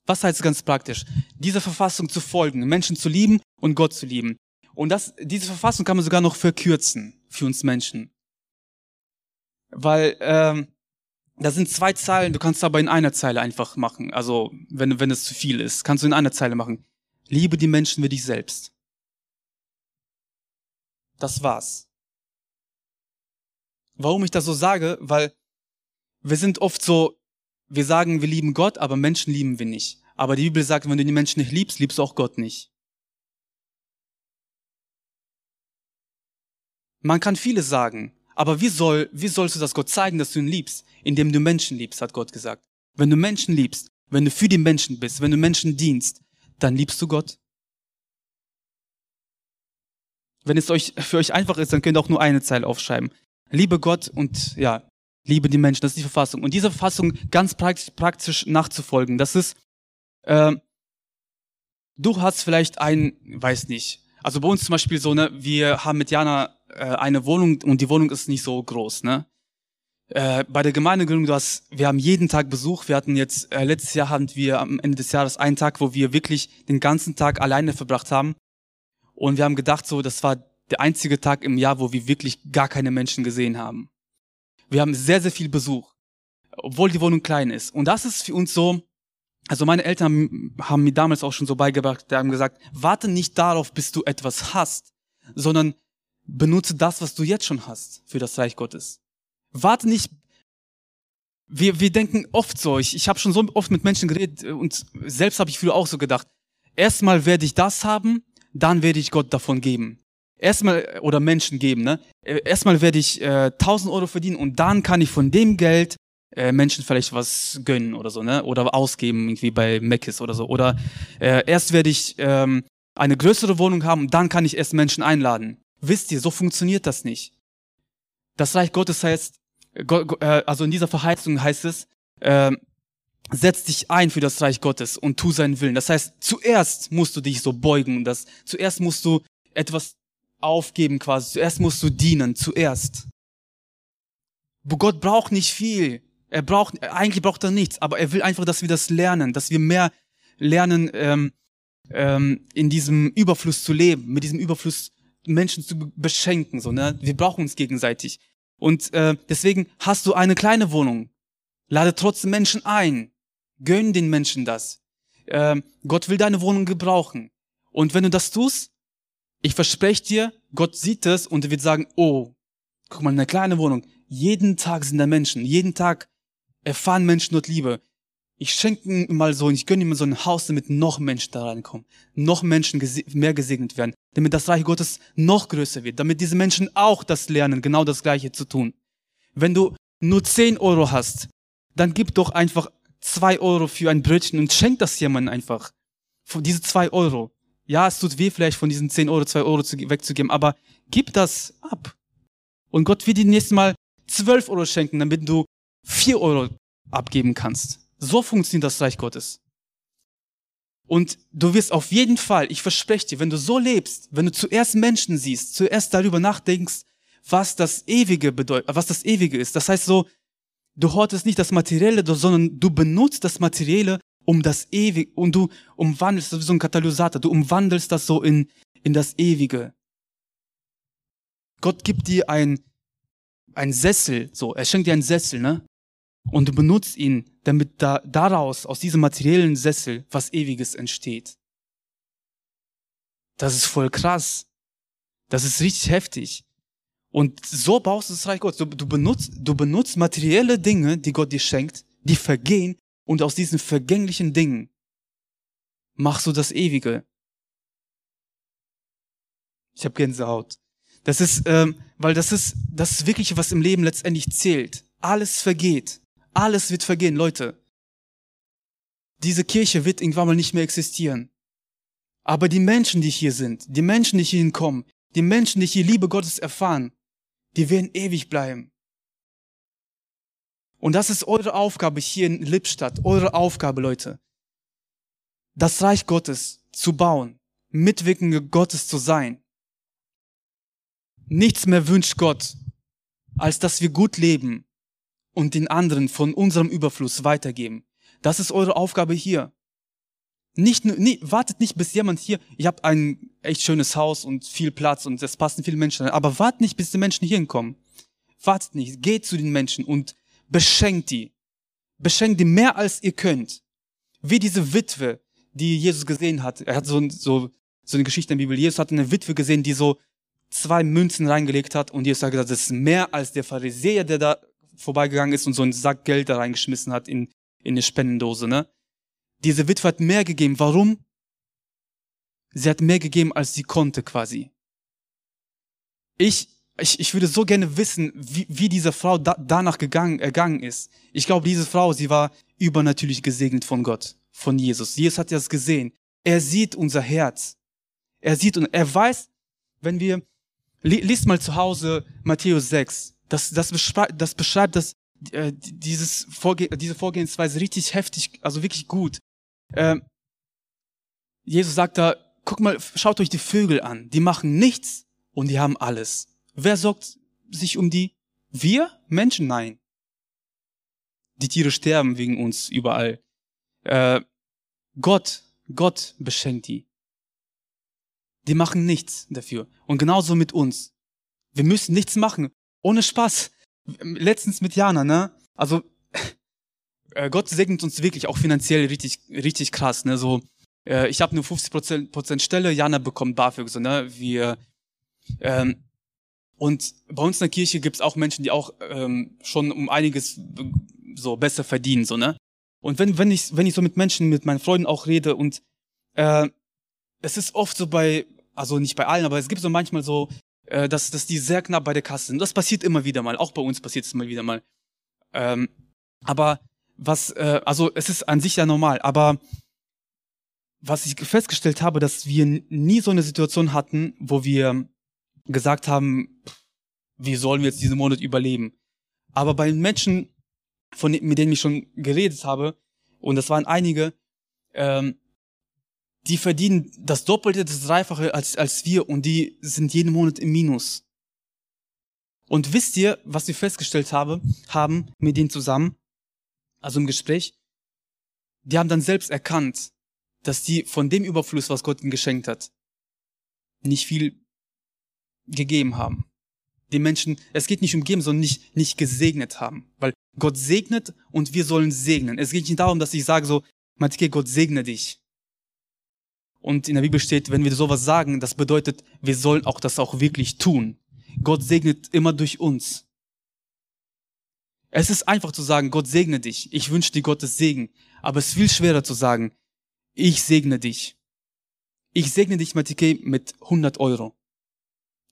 Was heißt es ganz praktisch? Dieser Verfassung zu folgen, Menschen zu lieben und Gott zu lieben. Und das, diese Verfassung kann man sogar noch verkürzen für uns Menschen. Weil ähm, da sind zwei Zeilen, du kannst aber in einer Zeile einfach machen. Also wenn, wenn es zu viel ist, kannst du in einer Zeile machen. Liebe die Menschen wie dich selbst. Das war's. Warum ich das so sage? Weil wir sind oft so, wir sagen, wir lieben Gott, aber Menschen lieben wir nicht. Aber die Bibel sagt, wenn du die Menschen nicht liebst, liebst du auch Gott nicht. Man kann vieles sagen, aber wie soll, wie sollst du das Gott zeigen, dass du ihn liebst? Indem du Menschen liebst, hat Gott gesagt. Wenn du Menschen liebst, wenn du für die Menschen bist, wenn du Menschen dienst, dann liebst du Gott. Wenn es euch, für euch einfach ist, dann könnt ihr auch nur eine Zeile aufschreiben. Liebe Gott und ja, liebe die Menschen. Das ist die Verfassung. Und diese Verfassung ganz praktisch, nachzufolgen, das ist, äh, du hast vielleicht ein, weiß nicht, also bei uns zum Beispiel so, ne, wir haben mit Jana äh, eine Wohnung und die Wohnung ist nicht so groß, ne. Äh, bei der Gemeindegründung, du hast, wir haben jeden Tag Besuch. Wir hatten jetzt, äh, letztes Jahr hatten wir am Ende des Jahres einen Tag, wo wir wirklich den ganzen Tag alleine verbracht haben. Und wir haben gedacht, so, das war der einzige Tag im Jahr, wo wir wirklich gar keine Menschen gesehen haben. Wir haben sehr, sehr viel Besuch, obwohl die Wohnung klein ist. Und das ist für uns so, also meine Eltern haben mir damals auch schon so beigebracht, die haben gesagt, warte nicht darauf, bis du etwas hast, sondern benutze das, was du jetzt schon hast für das Reich Gottes. Warte nicht. Wir, wir denken oft so, ich, ich habe schon so oft mit Menschen geredet und selbst habe ich früher auch so gedacht, erstmal werde ich das haben, dann werde ich Gott davon geben. Erstmal, oder Menschen geben, ne? Erstmal werde ich äh, 1000 Euro verdienen und dann kann ich von dem Geld äh, Menschen vielleicht was gönnen oder so, ne? Oder ausgeben, irgendwie bei Mc's oder so. Oder äh, erst werde ich ähm, eine größere Wohnung haben, dann kann ich erst Menschen einladen. Wisst ihr, so funktioniert das nicht. Das Reich Gottes heißt, äh, also in dieser Verheißung heißt es, äh, setz dich ein für das Reich Gottes und tu seinen Willen. Das heißt, zuerst musst du dich so beugen, das, zuerst musst du etwas aufgeben quasi, zuerst musst du dienen, zuerst. Gott braucht nicht viel. Er braucht, eigentlich braucht er nichts, aber er will einfach, dass wir das lernen, dass wir mehr lernen, ähm, ähm, in diesem Überfluss zu leben, mit diesem Überfluss Menschen zu beschenken. So, ne? Wir brauchen uns gegenseitig. Und äh, deswegen hast du eine kleine Wohnung. Lade trotzdem Menschen ein. Gönn den Menschen das. Äh, Gott will deine Wohnung gebrauchen. Und wenn du das tust, ich verspreche dir, Gott sieht es und er wird sagen, oh, guck mal, eine kleine Wohnung. Jeden Tag sind da Menschen. Jeden Tag erfahren Menschen dort Liebe ich schenke ihm mal so, ich gönne ihm so ein Haus, damit noch Menschen da reinkommen, noch Menschen mehr gesegnet werden, damit das Reich Gottes noch größer wird, damit diese Menschen auch das lernen, genau das Gleiche zu tun. Wenn du nur 10 Euro hast, dann gib doch einfach 2 Euro für ein Brötchen und schenk das jemandem einfach. Von diese 2 Euro. Ja, es tut weh vielleicht von diesen 10 Euro 2 Euro wegzugeben, aber gib das ab. Und Gott wird dir nächstes Mal 12 Euro schenken, damit du 4 Euro abgeben kannst. So funktioniert das Reich Gottes. Und du wirst auf jeden Fall, ich verspreche dir, wenn du so lebst, wenn du zuerst Menschen siehst, zuerst darüber nachdenkst, was das Ewige bedeutet, was das Ewige ist. Das heißt so, du hortest nicht das Materielle, sondern du benutzt das Materielle, um das Ewige, und du umwandelst das wie so ein Katalysator, du umwandelst das so in, in das Ewige. Gott gibt dir ein, ein Sessel, so, er schenkt dir einen Sessel, ne? Und du benutzt ihn, damit da, daraus, aus diesem materiellen Sessel, was Ewiges entsteht. Das ist voll krass. Das ist richtig heftig. Und so baust du das Reich Gottes. Du, du, benutzt, du benutzt materielle Dinge, die Gott dir schenkt, die vergehen, und aus diesen vergänglichen Dingen machst du das Ewige. Ich habe Gänsehaut. Das ist, ähm, weil das ist das ist wirklich, was im Leben letztendlich zählt. Alles vergeht. Alles wird vergehen, Leute. Diese Kirche wird irgendwann mal nicht mehr existieren. Aber die Menschen, die hier sind, die Menschen, die hierhin kommen, die Menschen, die hier Liebe Gottes erfahren, die werden ewig bleiben. Und das ist eure Aufgabe hier in Lippstadt, eure Aufgabe, Leute. Das Reich Gottes zu bauen, Mitwirkende Gottes zu sein. Nichts mehr wünscht Gott, als dass wir gut leben, und den anderen von unserem Überfluss weitergeben. Das ist eure Aufgabe hier. Nicht, nee, wartet nicht, bis jemand hier, ich habe ein echt schönes Haus und viel Platz und es passen viele Menschen rein, aber wartet nicht, bis die Menschen hier hinkommen. Wartet nicht, geht zu den Menschen und beschenkt die. Beschenkt die mehr als ihr könnt. Wie diese Witwe, die Jesus gesehen hat. Er hat so, so, so eine Geschichte in der Bibel. Jesus hat eine Witwe gesehen, die so zwei Münzen reingelegt hat und Jesus hat gesagt, das ist mehr als der Pharisäer, der da vorbeigegangen ist und so einen Sack Geld da reingeschmissen hat in, in eine Spendendose, ne? Diese Witwe hat mehr gegeben. Warum? Sie hat mehr gegeben, als sie konnte, quasi. Ich, ich, ich würde so gerne wissen, wie, wie diese Frau da, danach gegangen, ergangen ist. Ich glaube, diese Frau, sie war übernatürlich gesegnet von Gott, von Jesus. Jesus hat das gesehen. Er sieht unser Herz. Er sieht und er weiß, wenn wir, liest mal zu Hause Matthäus 6, das, das, beschreibt, das beschreibt das, äh, dieses Vorge diese Vorgehensweise richtig heftig, also wirklich gut. Äh, Jesus sagt da, guck mal, schaut euch die Vögel an. Die machen nichts und die haben alles. Wer sorgt sich um die? Wir? Menschen? Nein. Die Tiere sterben wegen uns überall. Äh, Gott, Gott beschenkt die. Die machen nichts dafür. Und genauso mit uns. Wir müssen nichts machen. Ohne Spaß. Letztens mit Jana, ne? Also, äh, Gott segnet uns wirklich auch finanziell richtig, richtig krass. Ne? So, äh, ich habe eine 50 Prozent Stelle, Jana bekommt BAföG. So, ne? Wir, ähm, und bei uns in der Kirche gibt es auch Menschen, die auch ähm, schon um einiges so besser verdienen. So, ne? Und wenn, wenn, ich, wenn ich so mit Menschen, mit meinen Freunden auch rede und äh, es ist oft so bei, also nicht bei allen, aber es gibt so manchmal so, äh, dass, dass die sehr knapp bei der Kasse sind. Das passiert immer wieder mal, auch bei uns passiert es immer wieder mal. Ähm, aber was, äh, also es ist an sich ja normal, aber was ich festgestellt habe, dass wir nie so eine Situation hatten, wo wir gesagt haben, wie sollen wir jetzt diesen Monat überleben? Aber bei Menschen, von, mit denen ich schon geredet habe, und das waren einige, ähm, die verdienen das Doppelte, das Dreifache als, als wir und die sind jeden Monat im Minus. Und wisst ihr, was wir festgestellt habe, haben mit denen zusammen, also im Gespräch? Die haben dann selbst erkannt, dass die von dem Überfluss, was Gott ihnen geschenkt hat, nicht viel gegeben haben. Die Menschen, es geht nicht um geben, sondern nicht, nicht gesegnet haben. Weil Gott segnet und wir sollen segnen. Es geht nicht darum, dass ich sage so, Matike, Gott segne dich. Und in der Bibel steht, wenn wir sowas sagen, das bedeutet, wir sollen auch das auch wirklich tun. Gott segnet immer durch uns. Es ist einfach zu sagen, Gott segne dich. Ich wünsche dir Gottes Segen. Aber es ist viel schwerer zu sagen, ich segne dich. Ich segne dich, Matike, mit 100 Euro.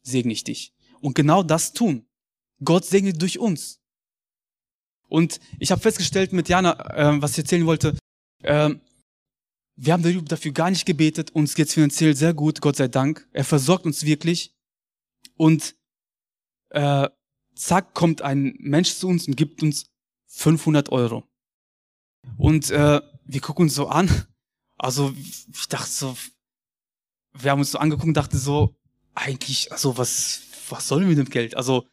Segne ich dich. Und genau das tun. Gott segnet durch uns. Und ich habe festgestellt mit Jana, äh, was ich erzählen wollte, äh, wir haben dafür gar nicht gebetet, uns geht's finanziell sehr gut, Gott sei Dank. Er versorgt uns wirklich. Und äh, zack, kommt ein Mensch zu uns und gibt uns 500 Euro. Und äh, wir gucken uns so an. Also ich dachte so, wir haben uns so angeguckt und dachte so, eigentlich, also was, was sollen wir mit dem Geld? Also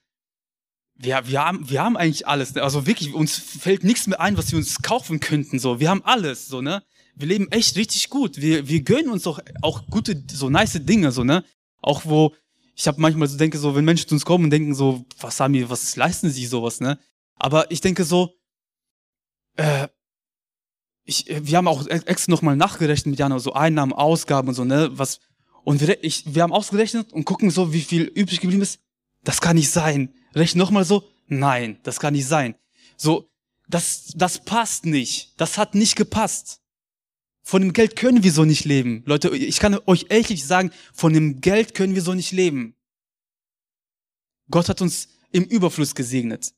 wir, wir, haben, wir haben eigentlich alles. Ne? Also wirklich, uns fällt nichts mehr ein, was wir uns kaufen könnten. So, wir haben alles, so ne. Wir leben echt richtig gut. Wir, wir gönnen uns doch auch gute, so nice Dinge, so ne. Auch wo ich habe manchmal so denke so, wenn Menschen zu uns kommen und denken so, was haben die, was leisten sie sowas, ne? Aber ich denke so, äh, ich, wir haben auch extra nochmal nachgerechnet mit Jana, so Einnahmen, Ausgaben und so, ne? Was und wir, ich, wir haben ausgerechnet und gucken so, wie viel übrig geblieben ist. Das kann nicht sein. Rechnen nochmal so. Nein, das kann nicht sein. So, das, das passt nicht. Das hat nicht gepasst. Von dem Geld können wir so nicht leben. Leute, ich kann euch ehrlich sagen, von dem Geld können wir so nicht leben. Gott hat uns im Überfluss gesegnet.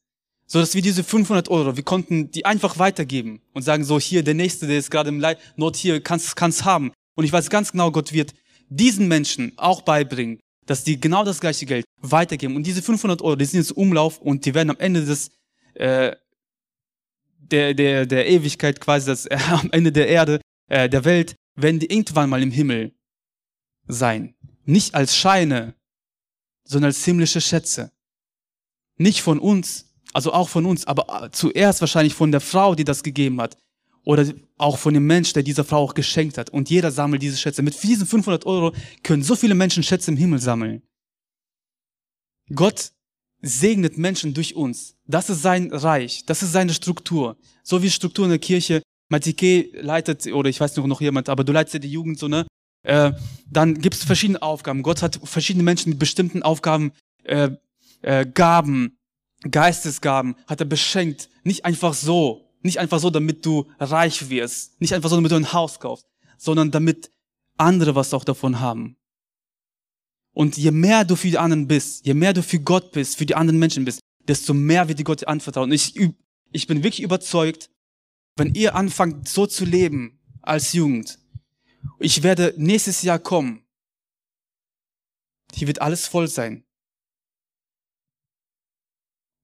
So dass wir diese 500 Euro, wir konnten die einfach weitergeben und sagen so, hier, der Nächste, der ist gerade im Leid, Not hier, kannst, kannst haben. Und ich weiß ganz genau, Gott wird diesen Menschen auch beibringen, dass die genau das gleiche Geld weitergeben. Und diese 500 Euro, die sind jetzt Umlauf und die werden am Ende des, äh, der, der, der Ewigkeit quasi, das, äh, am Ende der Erde, äh, der Welt, werden die irgendwann mal im Himmel sein. Nicht als Scheine, sondern als himmlische Schätze. Nicht von uns, also auch von uns, aber zuerst wahrscheinlich von der Frau, die das gegeben hat. Oder auch von dem Mensch, der dieser Frau auch geschenkt hat. Und jeder sammelt diese Schätze. Mit diesen 500 Euro können so viele Menschen Schätze im Himmel sammeln. Gott segnet Menschen durch uns. Das ist sein Reich. Das ist seine Struktur. So wie Struktur in der Kirche. Matike leitet, oder ich weiß noch jemand, aber du leitest ja die Jugend so, ne? Äh, dann gibt es verschiedene Aufgaben. Gott hat verschiedene Menschen mit bestimmten Aufgaben, äh, äh, Gaben, Geistesgaben, hat er beschenkt. Nicht einfach so. Nicht einfach so, damit du reich wirst. Nicht einfach so, damit du ein Haus kaufst. Sondern damit andere was auch davon haben. Und je mehr du für die anderen bist, je mehr du für Gott bist, für die anderen Menschen bist, desto mehr wird die Gott dir anvertrauen. Und ich, ich bin wirklich überzeugt, wenn ihr anfangt so zu leben als Jugend, ich werde nächstes Jahr kommen, hier wird alles voll sein.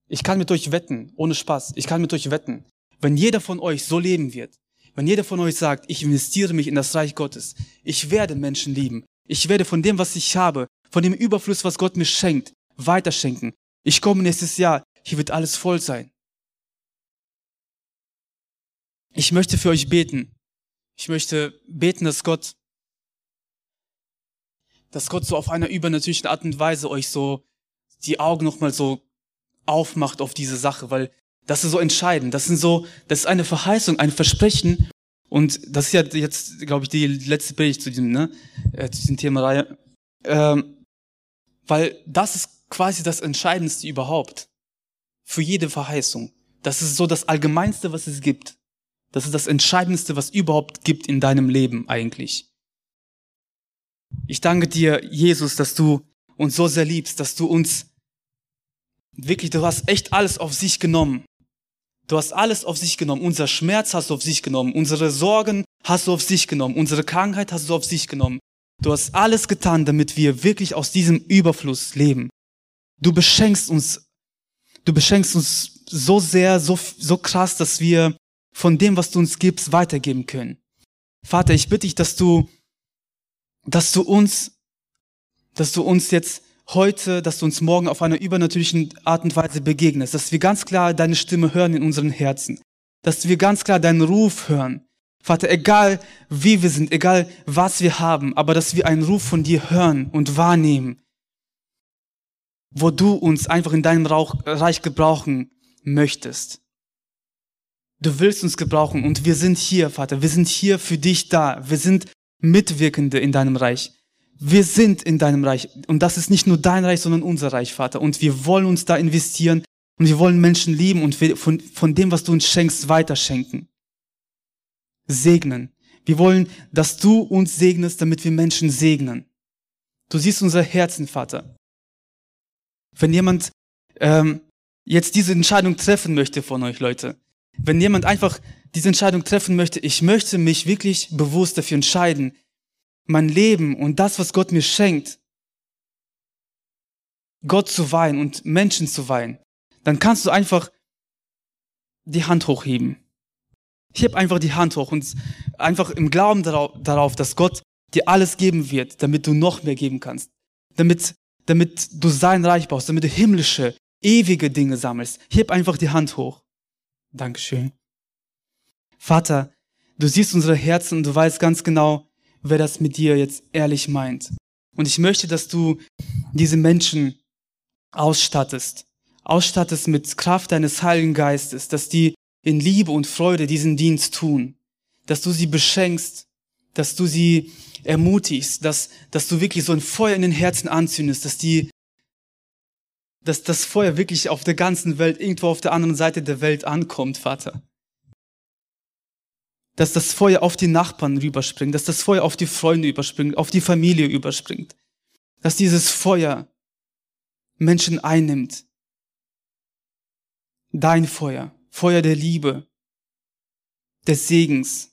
Ich kann mit euch wetten, ohne Spaß, ich kann mit euch wetten, wenn jeder von euch so leben wird, wenn jeder von euch sagt, ich investiere mich in das Reich Gottes, ich werde Menschen lieben, ich werde von dem, was ich habe, von dem Überfluss, was Gott mir schenkt, weiterschenken. Ich komme nächstes Jahr, hier wird alles voll sein. Ich möchte für euch beten. Ich möchte beten, dass Gott, dass Gott so auf einer übernatürlichen Art und Weise euch so die Augen nochmal so aufmacht auf diese Sache, weil Das ist so entscheidend. Das sind so, das ist eine Verheißung, ein Versprechen. Und das ist ja jetzt, glaube ich, die letzte Predigt zu diesem, ne, äh, zu diesem Thema Reihe. Ähm, weil das ist quasi das Entscheidendste überhaupt. Für jede Verheißung. Das ist so das Allgemeinste, was es gibt. Das ist das Entscheidendste, was überhaupt gibt in deinem Leben eigentlich. Ich danke dir, Jesus, dass du uns so sehr liebst, dass du uns wirklich, du hast echt alles auf sich genommen. Du hast alles auf sich genommen. Unser Schmerz hast du auf sich genommen. Unsere Sorgen hast du auf sich genommen. Unsere Krankheit hast du auf sich genommen. Du hast alles getan, damit wir wirklich aus diesem Überfluss leben. Du beschenkst uns, du beschenkst uns so sehr, so, so krass, dass wir von dem, was du uns gibst, weitergeben können. Vater, ich bitte dich, dass du, dass du uns, dass du uns jetzt heute, dass du uns morgen auf einer übernatürlichen Art und Weise begegnest, dass wir ganz klar deine Stimme hören in unseren Herzen, dass wir ganz klar deinen Ruf hören. Vater, egal wie wir sind, egal was wir haben, aber dass wir einen Ruf von dir hören und wahrnehmen, wo du uns einfach in deinem Reich gebrauchen möchtest. Du willst uns gebrauchen und wir sind hier, Vater. Wir sind hier für dich da. Wir sind Mitwirkende in deinem Reich. Wir sind in deinem Reich. Und das ist nicht nur dein Reich, sondern unser Reich, Vater. Und wir wollen uns da investieren und wir wollen Menschen lieben und von, von dem, was du uns schenkst, weiterschenken. Segnen. Wir wollen, dass du uns segnest, damit wir Menschen segnen. Du siehst unser Herzen, Vater. Wenn jemand ähm, jetzt diese Entscheidung treffen möchte von euch, Leute, wenn jemand einfach diese Entscheidung treffen möchte, ich möchte mich wirklich bewusst dafür entscheiden, mein Leben und das, was Gott mir schenkt, Gott zu weihen und Menschen zu weihen, dann kannst du einfach die Hand hochheben. Heb einfach die Hand hoch und einfach im Glauben darauf, dass Gott dir alles geben wird, damit du noch mehr geben kannst. Damit, damit du sein Reich baust, damit du himmlische, ewige Dinge sammelst. Heb einfach die Hand hoch. Dankeschön. Vater, du siehst unsere Herzen und du weißt ganz genau, wer das mit dir jetzt ehrlich meint. Und ich möchte, dass du diese Menschen ausstattest. Ausstattest mit Kraft deines Heiligen Geistes, dass die in Liebe und Freude diesen Dienst tun. Dass du sie beschenkst, dass du sie ermutigst, dass, dass du wirklich so ein Feuer in den Herzen anzündest, dass die, dass das Feuer wirklich auf der ganzen Welt, irgendwo auf der anderen Seite der Welt ankommt, Vater dass das Feuer auf die Nachbarn rüberspringt, dass das Feuer auf die Freunde überspringt, auf die Familie überspringt, dass dieses Feuer Menschen einnimmt. Dein Feuer, Feuer der Liebe, des Segens.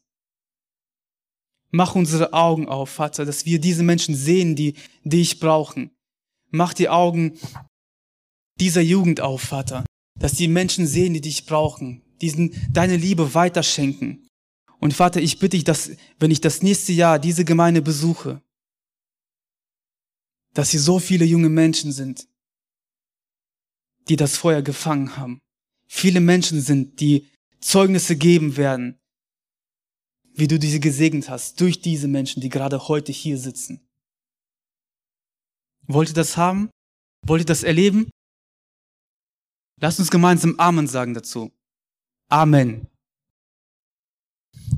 Mach unsere Augen auf, Vater, dass wir diese Menschen sehen, die dich brauchen. Mach die Augen dieser Jugend auf, Vater, dass die Menschen sehen, die dich brauchen, diesen, deine Liebe weiterschenken. Und Vater, ich bitte dich, dass, wenn ich das nächste Jahr diese Gemeinde besuche, dass hier so viele junge Menschen sind, die das Feuer gefangen haben. Viele Menschen sind, die Zeugnisse geben werden, wie du diese gesegnet hast, durch diese Menschen, die gerade heute hier sitzen. Wollt ihr das haben? Wollt ihr das erleben? Lasst uns gemeinsam Amen sagen dazu. Amen.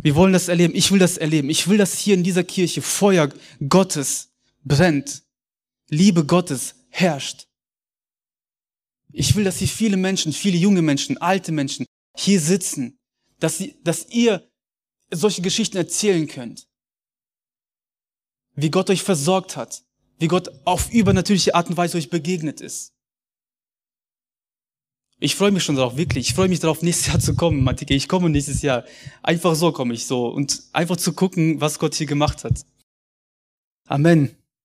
Wir wollen das erleben. Ich will das erleben. Ich will, dass hier in dieser Kirche Feuer Gottes brennt. Liebe Gottes herrscht. Ich will, dass hier viele Menschen, viele junge Menschen, alte Menschen hier sitzen, dass, sie, dass ihr solche Geschichten erzählen könnt. Wie Gott euch versorgt hat. Wie Gott auf übernatürliche Art und Weise euch begegnet ist. Ich freue mich schon darauf, wirklich. Ich freue mich darauf, nächstes Jahr zu kommen, Matike. Ich komme nächstes Jahr. Einfach so komme ich so. Und einfach zu gucken, was Gott hier gemacht hat. Amen.